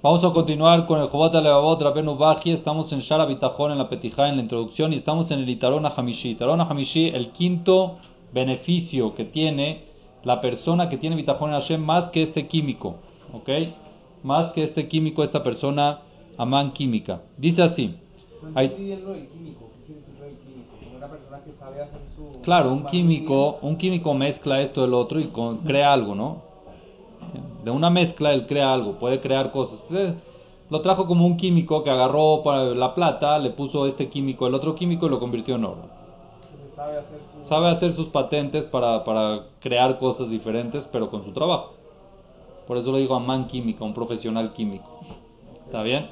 Vamos a continuar con el Jobat Alevavot Rabenu Baji. Estamos en Shara Bitajón en la Petijá, en la introducción, y estamos en el Itarón Hamishi. Itarón Hamishi, el quinto beneficio que tiene la persona que tiene Bitajón en Hashem más que este químico. ¿Ok? Más que este químico, esta persona amán química. Dice así. Hay, claro, un químico, un químico mezcla esto del otro y con, crea algo, ¿no? De una mezcla él crea algo, puede crear cosas. Lo trajo como un químico que agarró la plata, le puso este químico, el otro químico y lo convirtió en oro. Sabe hacer, sus patentes para, para, crear cosas diferentes, pero con su trabajo. Por eso lo digo a man química, un profesional químico. ¿Está bien?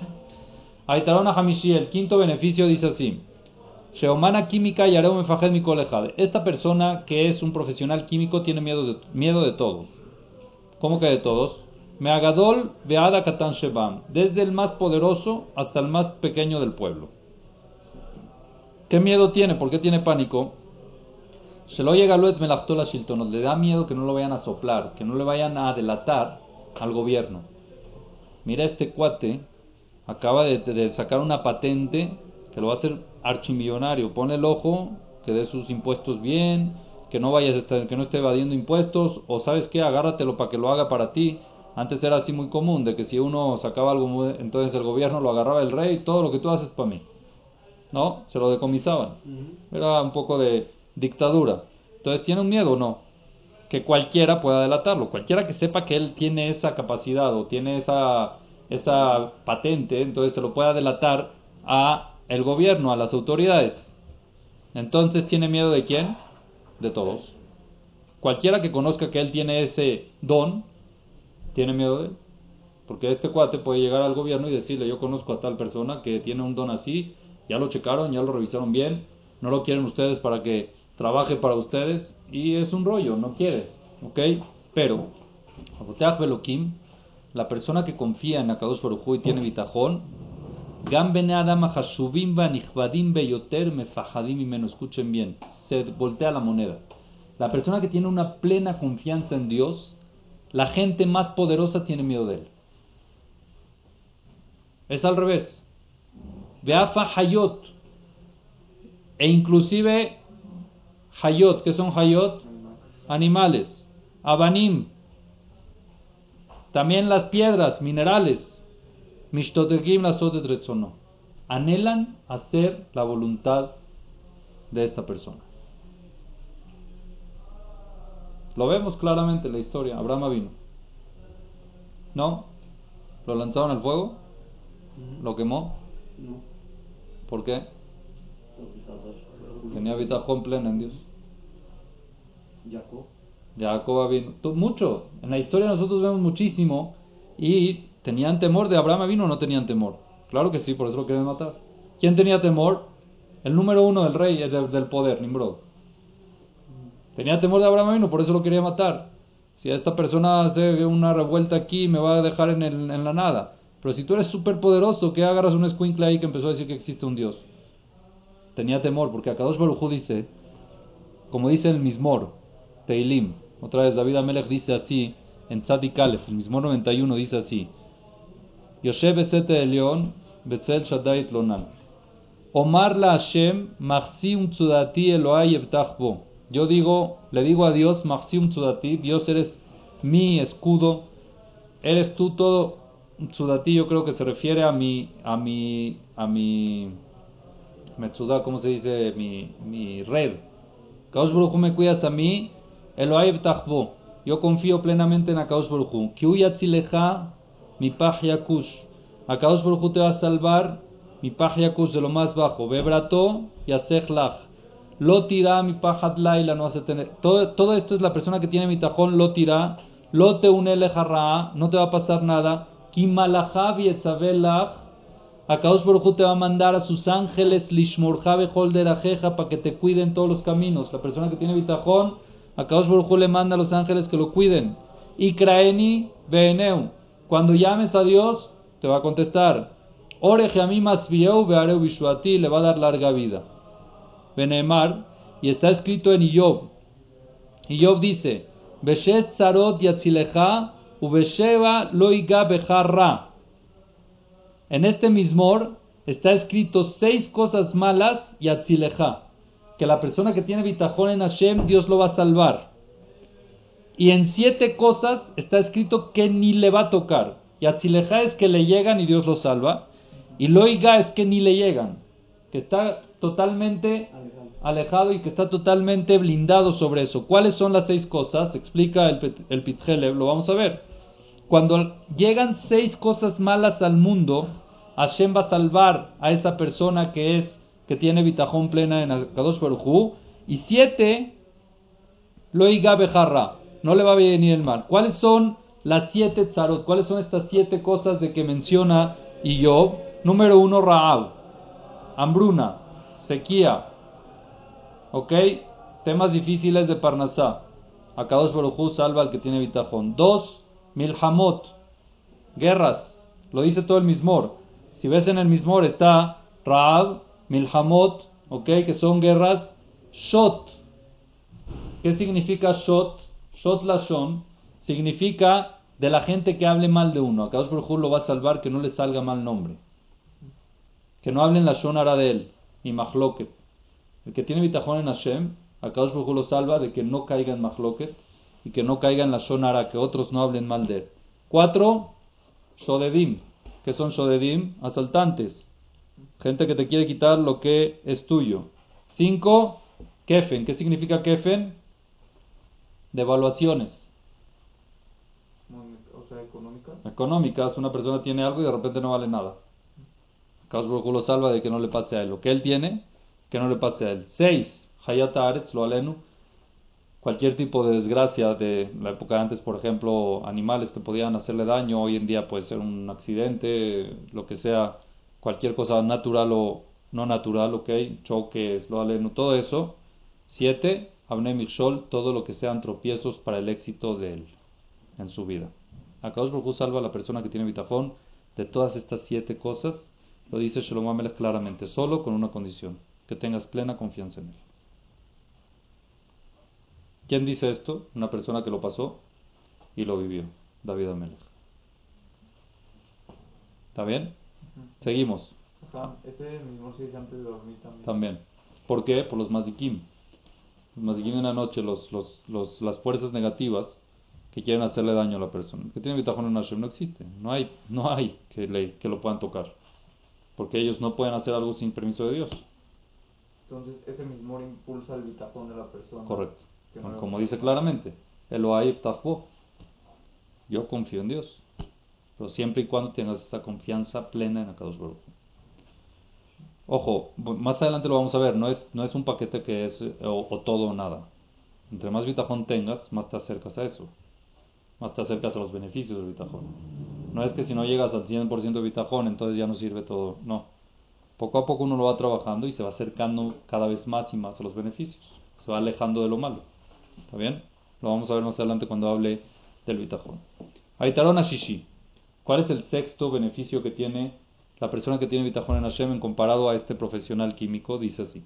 Aitarona Hamishi, el quinto beneficio dice así. Sheomana química y mi Esta persona que es un profesional químico tiene miedo de, miedo de todo. ¿Cómo que de todos? Meagadol veada katan shebam, desde el más poderoso hasta el más pequeño del pueblo. ¿Qué miedo tiene? ¿Por qué tiene pánico? Se lo llega Luet Melachtola Shilton, le da miedo que no lo vayan a soplar, que no le vayan a delatar al gobierno. Mira, este cuate acaba de, sacar una patente que lo va a hacer archimillonario. Pone el ojo, que dé sus impuestos bien, que no vayas que no esté evadiendo impuestos o sabes qué, agárratelo para que lo haga para ti. Antes era así muy común de que si uno sacaba algo, entonces el gobierno lo agarraba el rey, todo lo que tú haces para mí. ¿No? Se lo decomisaban. Era un poco de dictadura. Entonces tiene un miedo, ¿no? Que cualquiera pueda delatarlo, cualquiera que sepa que él tiene esa capacidad o tiene esa esa patente, entonces se lo pueda delatar a el gobierno, a las autoridades. Entonces tiene miedo de quién? De todos. Cualquiera que conozca que él tiene ese don, tiene miedo de él. Porque este cuate puede llegar al gobierno y decirle, yo conozco a tal persona que tiene un don así, ya lo checaron, ya lo revisaron bien, no lo quieren ustedes para que trabaje para ustedes, y es un rollo, no quiere, ¿ok? Pero, la persona que confía en Akadosh Baruj y tiene bitajón, menos escuchen bien, se voltea la moneda. La persona que tiene una plena confianza en Dios, la gente más poderosa tiene miedo de él. Es al revés. Veafa Hayot. E inclusive Hayot, que son Hayot? Animales. Abanim. También las piedras, minerales anhelan hacer la voluntad de esta persona. Lo vemos claramente en la historia. Abraham vino. ¿No? ¿Lo lanzaron al fuego? ¿Lo quemó? No. ¿Por qué? Tenía habitación plena en Dios. Jacob. Jacob vino. Mucho. En la historia nosotros vemos muchísimo. Y ¿Tenían temor de Abraham vino o no tenían temor? Claro que sí, por eso lo quieren matar. ¿Quién tenía temor? El número uno del rey, del, del poder, Nimrod. Tenía temor de Abraham vino, por eso lo quería matar. Si esta persona hace una revuelta aquí, me va a dejar en, la nada. Pero si tú eres súper poderoso, ¿qué agarras un escuincle ahí que empezó a decir que existe un Dios? Tenía temor, porque Akadosh Baruj dice, como dice el Mismor, Teilim, otra vez David Amelech dice así, en Tzadik el Mismor 91 dice así, Yoshev Esete Elión, Betzel Shaddai Lonal. Omar la Hashem, Machsim Tzudati Eloai Ebtachbo. Yo digo, le digo a Dios, Machsim Tzudati, Dios eres mi escudo, eres tú todo. Tzudati yo creo que se refiere a mi, a mi, a mi, Metzuda, ¿cómo se dice? Mi, mi red. Kaosh me cuidas a mí, Eloai Ebtachbo. Yo confío plenamente en Akaosh Baruch Kiuyatzileja mi Yakush. Akadosh Baruj te va a salvar mi Yakush de lo más bajo. Bebrato y Lach. Lo tira mi Laila no hace tener. Todo, todo esto es la persona que tiene mi tajón, lo tira. Lo te une no te va a pasar nada. Kimalahav y Etzabelach. Akadosh Baruj te va a mandar a sus ángeles Lishmorjabe Holderajeja para que te cuiden todos los caminos. La persona que tiene bitajón, Akadosh Baruj le manda a los ángeles que lo cuiden. Y Kraeni. Cuando llames a Dios, te va a contestar. Oreje a mí más le va a dar larga vida. Benemar, y está escrito en Iyob. Iyob dice: Beshet sarot yatzilecha, ubesheva loiga bejarra. En este mismor está escrito seis cosas malas y atzileja. Que la persona que tiene bitajón en Hashem, Dios lo va a salvar. Y en siete cosas está escrito que ni le va a tocar. Y atzileja es que le llegan y Dios lo salva. Y loiga es que ni le llegan. Que está totalmente alejado y que está totalmente blindado sobre eso. ¿Cuáles son las seis cosas? Explica el, el lo vamos a ver. Cuando llegan seis cosas malas al mundo, Hashem va a salvar a esa persona que es que tiene bitajón plena en Kadosh Baruj y siete loiga bejarra, no le va a venir el mal. ¿Cuáles son las siete tzarot? ¿Cuáles son estas siete cosas de que menciona Job? Número uno, Raab, hambruna, sequía, ¿ok? Temas difíciles de Parnasá. Akadosh Baruj salva al que tiene bitajón. Dos, Milhamot, guerras, lo dice todo el Mismor. Si ves en el Mismor está Raab, Milhamot, ok, que son guerras, Shot. ¿Qué significa Shot? Shot Lashon significa de la gente que hable mal de uno. Akadosh Baruj lo va a salvar que no le salga mal nombre. Que no hablen la Shonara de él, ni Mahloket. El que tiene bitajón en Hashem, Akadosh Baruj lo salva de que no caiga en Mahloket y que no caiga en la Shonara, que otros no hablen mal de él. Cuatro, Shodedim. que son Shodedim? Asaltantes. Gente que te quiere quitar lo que es tuyo. Cinco, Kefen. ¿Qué significa Kefen? Devaluaciones. O sea, económicas. Económicas. Una persona tiene algo y de repente no vale nada. Baruj lo salva de que no le pase a él. Lo que él tiene, que no le pase a él. Seis, Hayat Aretz, lo alenu cualquier tipo de desgracia de la época de antes, por ejemplo, animales que podían hacerle daño, hoy en día puede ser un accidente, lo que sea, cualquier cosa natural o no natural, ok, choques, lo aleno, todo eso. Siete, Abne todo lo que sean tropiezos para el éxito de él en su vida. Acá os salva a la persona que tiene bitajón de todas estas siete cosas, lo dice Shalom Amelech claramente, solo con una condición, que tengas plena confianza en él. ¿Quién dice esto? Una persona que lo pasó y lo vivió, David Amelech. ¿Está bien? Seguimos. ese mismo se antes de dormir también. También. ¿Por qué? Por los mazikim. Los mazikim en la noche, los, los, los, las fuerzas negativas que quieren hacerle daño a la persona. que tiene bitajón en Hashem no existe. No hay, no hay que, le, que lo puedan tocar. Porque ellos no pueden hacer algo sin permiso de Dios. Entonces, ese mismo impulsa el bitajón de la persona. Correcto. Como dice claramente, Elohai Yo confío en Dios. Pero siempre y cuando tengas esa confianza plena en Akadosh Baruch. Ojo, más adelante lo vamos a ver, no es, no es un paquete que es o, todo o nada. Entre más bitajón tengas, más te acercas a eso. Más te acercas a los beneficios del bitajón. No es que si no llegas al 100% de bitajón, entonces ya no sirve todo. No. Poco a poco uno lo va trabajando y se va acercando cada vez más y más a los beneficios. Se va alejando de lo malo. ¿Está bien? Lo vamos a ver más adelante cuando hable del bitajón. Aitarona Shishi. ¿Cuál es el sexto beneficio que tiene la persona que tiene bitajón en Hashem comparado a este profesional químico? Dice así.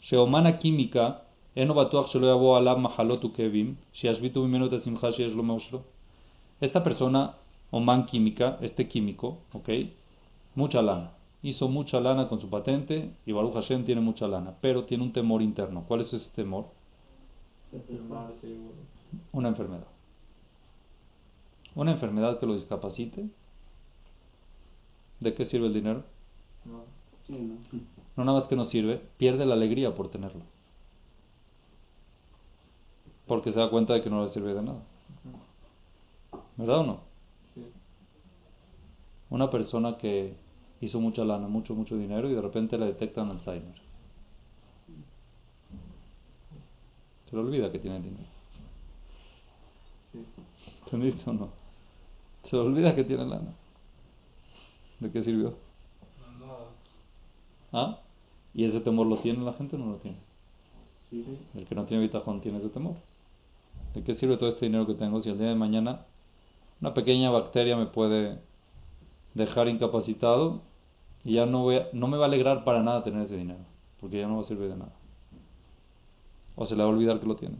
Sheomana química, esta persona, Oman química, este químico, ok, mucha lana. Hizo mucha lana con su patente y Baruch Hashem tiene mucha lana, pero tiene un temor interno. ¿Cuál es ese temor? Una enfermedad. Una enfermedad que lo discapacite. ¿De qué sirve el dinero? No. no. nada más que no sirve, pierde la alegría por tenerlo. Porque se da cuenta de que no le sirve de nada. ¿Verdad o no? Una persona que hizo mucha lana, mucho, mucho dinero y de repente le detectan Alzheimer. Se le olvida que tiene dinero. ¿Entendiste o no? Se le olvida que tiene lana. ¿De qué sirvió? ¿Ah? ¿Y ese temor lo tiene la gente o no lo tiene? El que no tiene bitajón tiene ese temor. ¿De qué sirve todo este dinero que tengo si el día de mañana una pequeña bacteria me puede dejar incapacitado y ya no, voy no me va a alegrar para nada tener ese dinero? Porque ya no va a servir de nada o se le va a olvidar que lo tiene.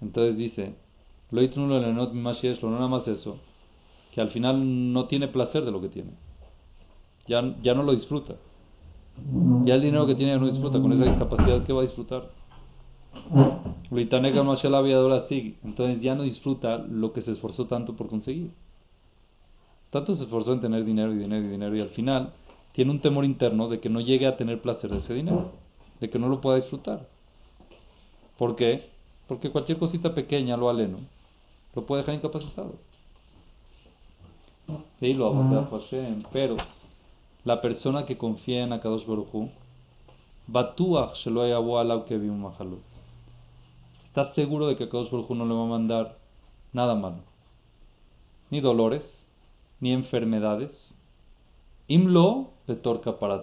Entonces dice, lo no nada más eso, que al final no tiene placer de lo que tiene. ya, ya no lo disfruta. Ya el dinero que tiene no disfruta, con esa discapacidad, ¿qué va a disfrutar? Entonces ya no disfruta lo que se esforzó tanto por conseguir. Tanto se esforzó en tener dinero y dinero y dinero y al final tiene un temor interno de que no llegue a tener placer de ese dinero, de que no lo pueda disfrutar. ¿Por qué? Porque cualquier cosita pequeña, lo aleno, lo puede dejar incapacitado. Pero la persona que confía en Akadosh Baruchu, Estás seguro de que Akadosh Baruj no le va a mandar nada malo. Ni dolores, ni enfermedades. Imlo petorca para.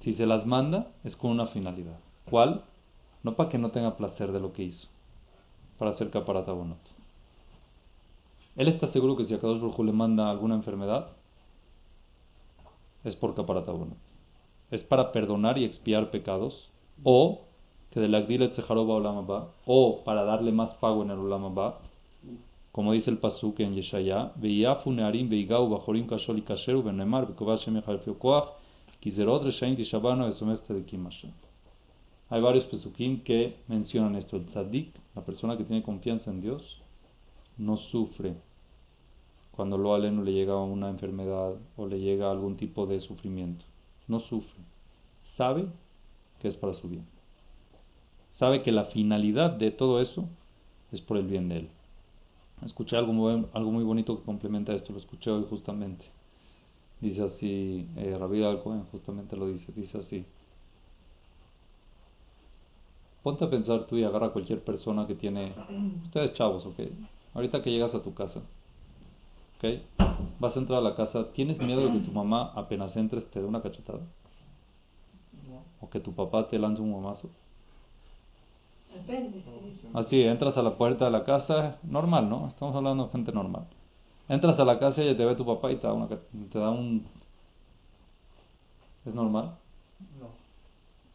Si se las manda, es con una finalidad. ¿Cuál? No para que no tenga placer de lo que hizo. Para hacer tabonot. Él está seguro que si Akadosh Baruj le manda alguna enfermedad, es por tabonot. Es para perdonar y expiar pecados. O que de la Olam o para darle más pago en el Olam como dice el Pasuk en Yeshaya, Veiafu Nearim Veigau Bajorim Kasheru Benemar Bekovash Shem Koach Kizerot Reshaim. Hay varios Pesukim que mencionan esto. El Tzadik, la persona que tiene confianza en Dios, no sufre cuando lo aleno le llega una enfermedad o le llega algún tipo de sufrimiento. No sufre. Sabe que es para su bien sabe que la finalidad de todo eso es por el bien de él. Escuché algo muy, algo muy bonito que complementa esto, lo escuché hoy justamente. Dice así, eh, Rabbi justamente lo dice, dice así. Ponte a pensar tú y agarra a cualquier persona que tiene, ustedes chavos, ¿ok? Ahorita que llegas a tu casa, ¿ok? Vas a entrar a la casa, ¿tienes miedo de que tu mamá apenas entres te dé una cachetada? ¿O que tu papá te lance un mamazo? Así, entras a la puerta de la casa, normal, ¿no? Estamos hablando de gente normal. Entras a la casa y te ve tu papá y te da, una, te da un... ¿Es normal? No.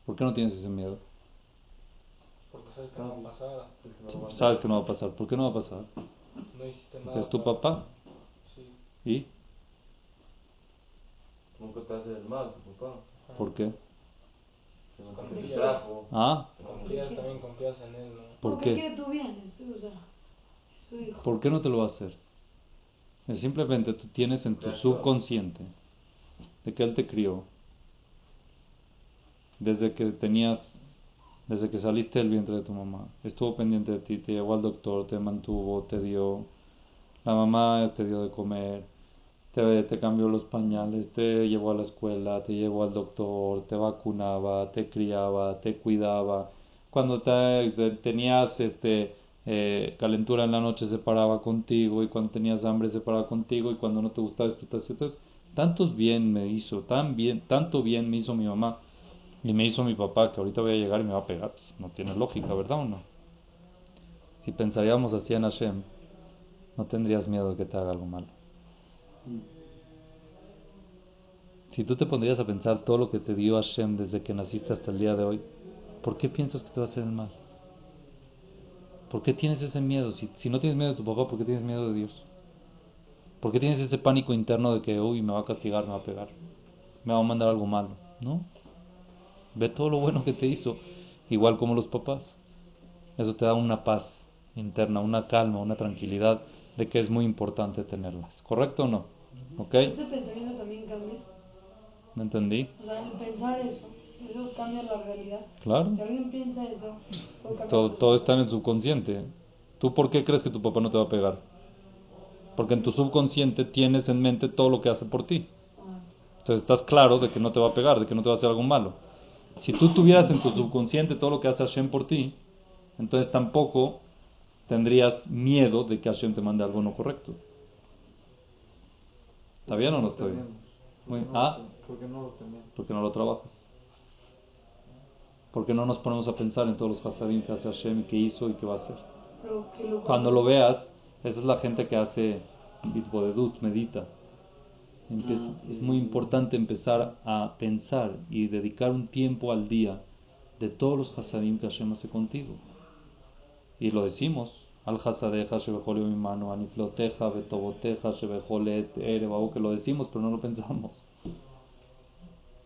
¿Por qué no tienes ese miedo? Porque sabes que no va a pasar. sabes que no va a pasar. ¿Por qué no va a pasar? No hiciste nada. Porque es tu papá. Sí. ¿Y? Nunca te hace el mal, tu papá. ¿Por qué? Confías. ¿Ah? Confías, también confías en él, ¿no? ¿Por qué? qué? tú bien, o sea, su hijo. ¿Por qué no te lo va a hacer? Simplemente tú tienes en tu subconsciente de que él te crió desde que tenías, desde que saliste del vientre de tu mamá. Estuvo pendiente de ti, te llevó al doctor, te mantuvo, te dio, la mamá te dio de comer, te, cambió los pañales, te llevó a la escuela, te llevó al doctor, te vacunaba, te criaba, te cuidaba. Cuando te, tenías este, eh, calentura en la noche se paraba contigo y cuando tenías hambre se paraba contigo y cuando no te gustaba esto, esto, tantos bien me hizo, tan bien, tanto bien me hizo mi mamá y me hizo mi papá que ahorita voy a llegar y me va a pegar. Pues, no tiene lógica, ¿verdad o no? Si pensaríamos así en Hashem, no tendrías miedo de que te haga algo malo. Si tú te pondrías a pensar todo lo que te dio Hashem desde que naciste hasta el día de hoy, ¿por qué piensas que te va a hacer el mal? ¿Por qué tienes ese miedo? Si, si no tienes miedo de tu papá, ¿por qué tienes miedo de Dios? ¿Por qué tienes ese pánico interno de que, uy, me va a castigar, me va a pegar, me va a mandar algo malo? ¿No? Ve todo lo bueno que te hizo, igual como los papás. Eso te da una paz interna, una calma, una tranquilidad de que es muy importante tenerlas. ¿Correcto o no? ¿Ok? ¿Ese pensamiento también cambia? ¿No entendí? O sea, el pensar eso, eso cambia la realidad. Claro. Si alguien piensa eso, todo, todo está en el subconsciente. ¿Tú por qué crees que tu papá no te va a pegar? Porque en tu subconsciente tienes en mente todo lo que hace por ti. Ah. Entonces estás claro de que no te va a pegar, de que no te va a hacer algo malo. Si tú tuvieras en tu subconsciente todo lo que hace Hashem por ti, entonces tampoco tendrías miedo de que Hashem te mande algo no correcto. ¿Está bien o no está bien? ¿Ah? ¿Por qué no lo Porque no lo trabajas. Porque no nos ponemos a pensar en todos los hasadim que hace Hashem y que hizo y que va a hacer. Cuando lo veas, esa es la gente que hace Bitbodedut, medita. Ah, es muy importante empezar a pensar y dedicar un tiempo al día de todos los hasadim que Hashem hace contigo. Y lo decimos, Al hasadeja shebejole mi mano, anifloteja, betoboteja, shebejole que lo decimos, pero no lo pensamos.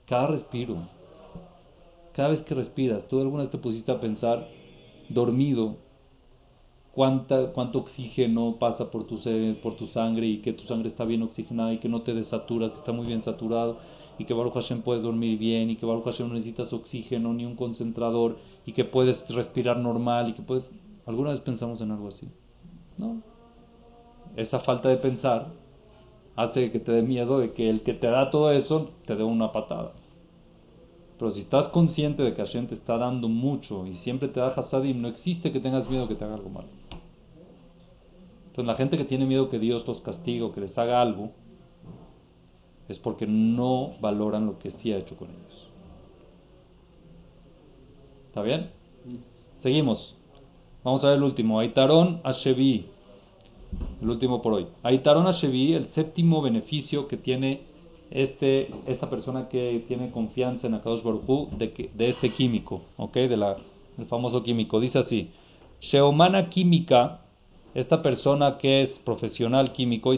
Cada respiro, cada vez que respiras, ¿tú alguna vez te pusiste a pensar, dormido, cuánta, cuánto oxígeno pasa por tu, por tu sangre y que tu sangre está bien oxigenada y que no te desaturas, está muy bien saturado y que Baruch Hashem puedes dormir bien y que Baruch Hashem no necesitas oxígeno ni un concentrador y que puedes respirar normal y que puedes... ¿Alguna vez pensamos en algo así? No. Esa falta de pensar hace que te dé miedo de que el que te da todo eso te dé una patada. Pero si estás consciente de que Hashem te está dando mucho y siempre te da hasadim, no existe que tengas miedo que te haga algo malo. Entonces la gente que tiene miedo que Dios los castigue o que les haga algo, es porque no valoran lo que sí ha hecho con ellos. ¿Está bien? Seguimos. Vamos a ver el último. Aitarón Ashevi. El último por hoy. Aitarón Ashevi, el séptimo beneficio que tiene este, esta persona que tiene confianza en Akadosh Baruj de, este químico, ¿ok? De la, del famoso químico. Dice así: Sheomana química, esta persona que es profesional químico,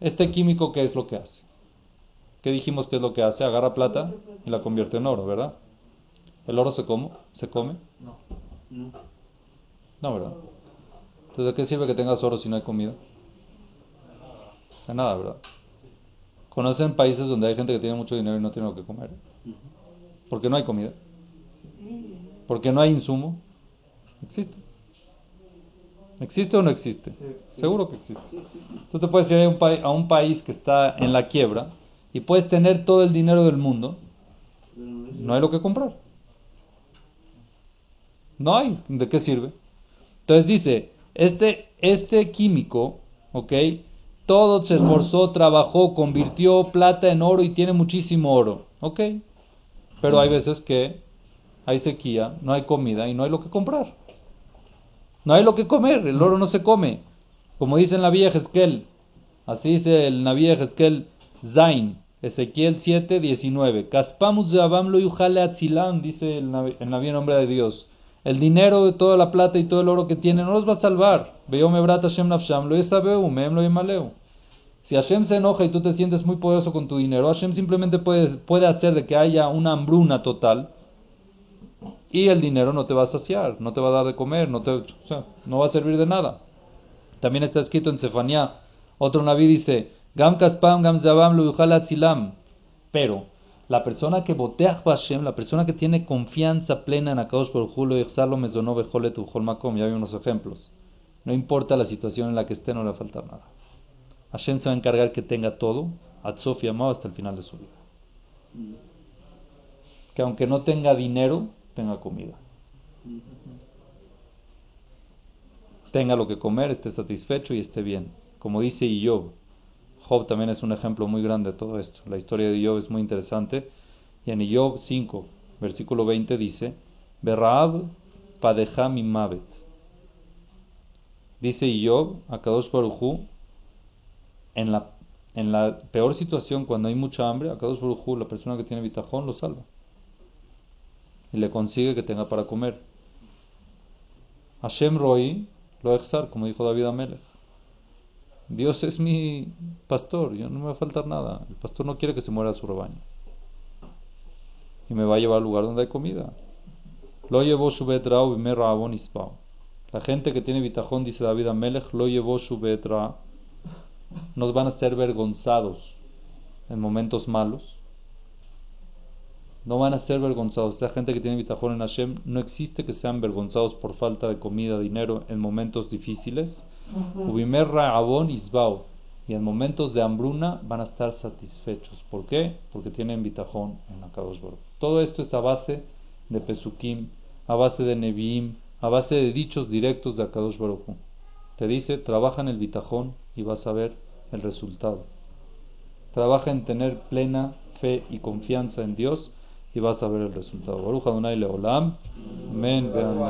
Este químico, ¿qué es lo que hace? ¿Qué dijimos que es lo que hace? Agarra plata y la convierte en oro, ¿verdad? ¿El oro se come? ¿Se come? No. No. No, ¿verdad? Entonces, ¿de qué sirve que tengas oro si no hay comida? De nada, ¿verdad? ¿Conocen países donde hay gente que tiene mucho dinero y no tiene lo que comer? Porque no hay comida. Porque no hay insumo. Existe. ¿Existe o no existe? Seguro que existe. Tú te puedes ir a un, a un país que está en la quiebra y puedes tener todo el dinero del mundo. No hay lo que comprar. No hay. ¿De qué sirve? Entonces dice, este, este químico, ¿ok? Todo se esforzó, trabajó, convirtió plata en oro y tiene muchísimo oro, ¿ok? Pero hay veces que hay sequía, no hay comida y no hay lo que comprar. No hay lo que comer, el oro no se come. Como dice en la vieja así dice el Naví Esquel Zain, Ezequiel 7, 19. Caspamus de Abam lo atzilam, dice el Naví en nombre de Dios. El dinero de toda la plata y todo el oro que tiene no los va a salvar. Veo me brata nafsham, lo lo yemaleu. Si Hashem se enoja y tú te sientes muy poderoso con tu dinero, Hashem simplemente puede, puede hacer de que haya una hambruna total y el dinero no te va a saciar, no te va a dar de comer, no, te, no va a servir de nada. También está escrito en Sefanía, otro naví dice, Gam kaspam gam zabam Pero la persona que botea Hashem, la persona que tiene confianza plena en Akadosh por Julo y Exalo Makom, ya hay unos ejemplos. No importa la situación en la que esté, no le va a faltar nada. Hashem se va a encargar que tenga todo, a Sofía Amado hasta el final de su vida. Que aunque no tenga dinero, tenga comida. Tenga lo que comer, esté satisfecho y esté bien. Como dice Job, Job también es un ejemplo muy grande de todo esto. La historia de Job es muy interesante. Y en Job 5, versículo 20 dice, Berraab padejami mavet. Dice Job a Kadosh en la, en la peor situación, cuando hay mucha hambre, a Kadosh Baruchu, la persona que tiene bitajón, lo salva. Y le consigue que tenga para comer. Hashem Roi lo exar, como dijo David Amelech. Dios es mi pastor, yo no me va a faltar nada. El pastor no quiere que se muera su rebaño. Y me va a llevar al lugar donde hay comida. Lo llevó su betra La gente que tiene bitajón, dice David Amelech, lo llevó su betra. Nos van a ser vergonzados en momentos malos. No van a ser vergonzados. Esa gente que tiene bitajón en Hashem, no existe que sean vergonzados por falta de comida, dinero en momentos difíciles y en momentos de hambruna van a estar satisfechos. ¿Por qué? Porque tienen bitajón en Akadosh Baruch. Todo esto es a base de Pesukim, a base de Neviim, a base de dichos directos de Akadosh Baruch. Te dice, trabaja en el bitajón y vas a ver el resultado. Trabaja en tener plena fe y confianza en Dios y vas a ver el resultado. Baruch Adonai Leolam.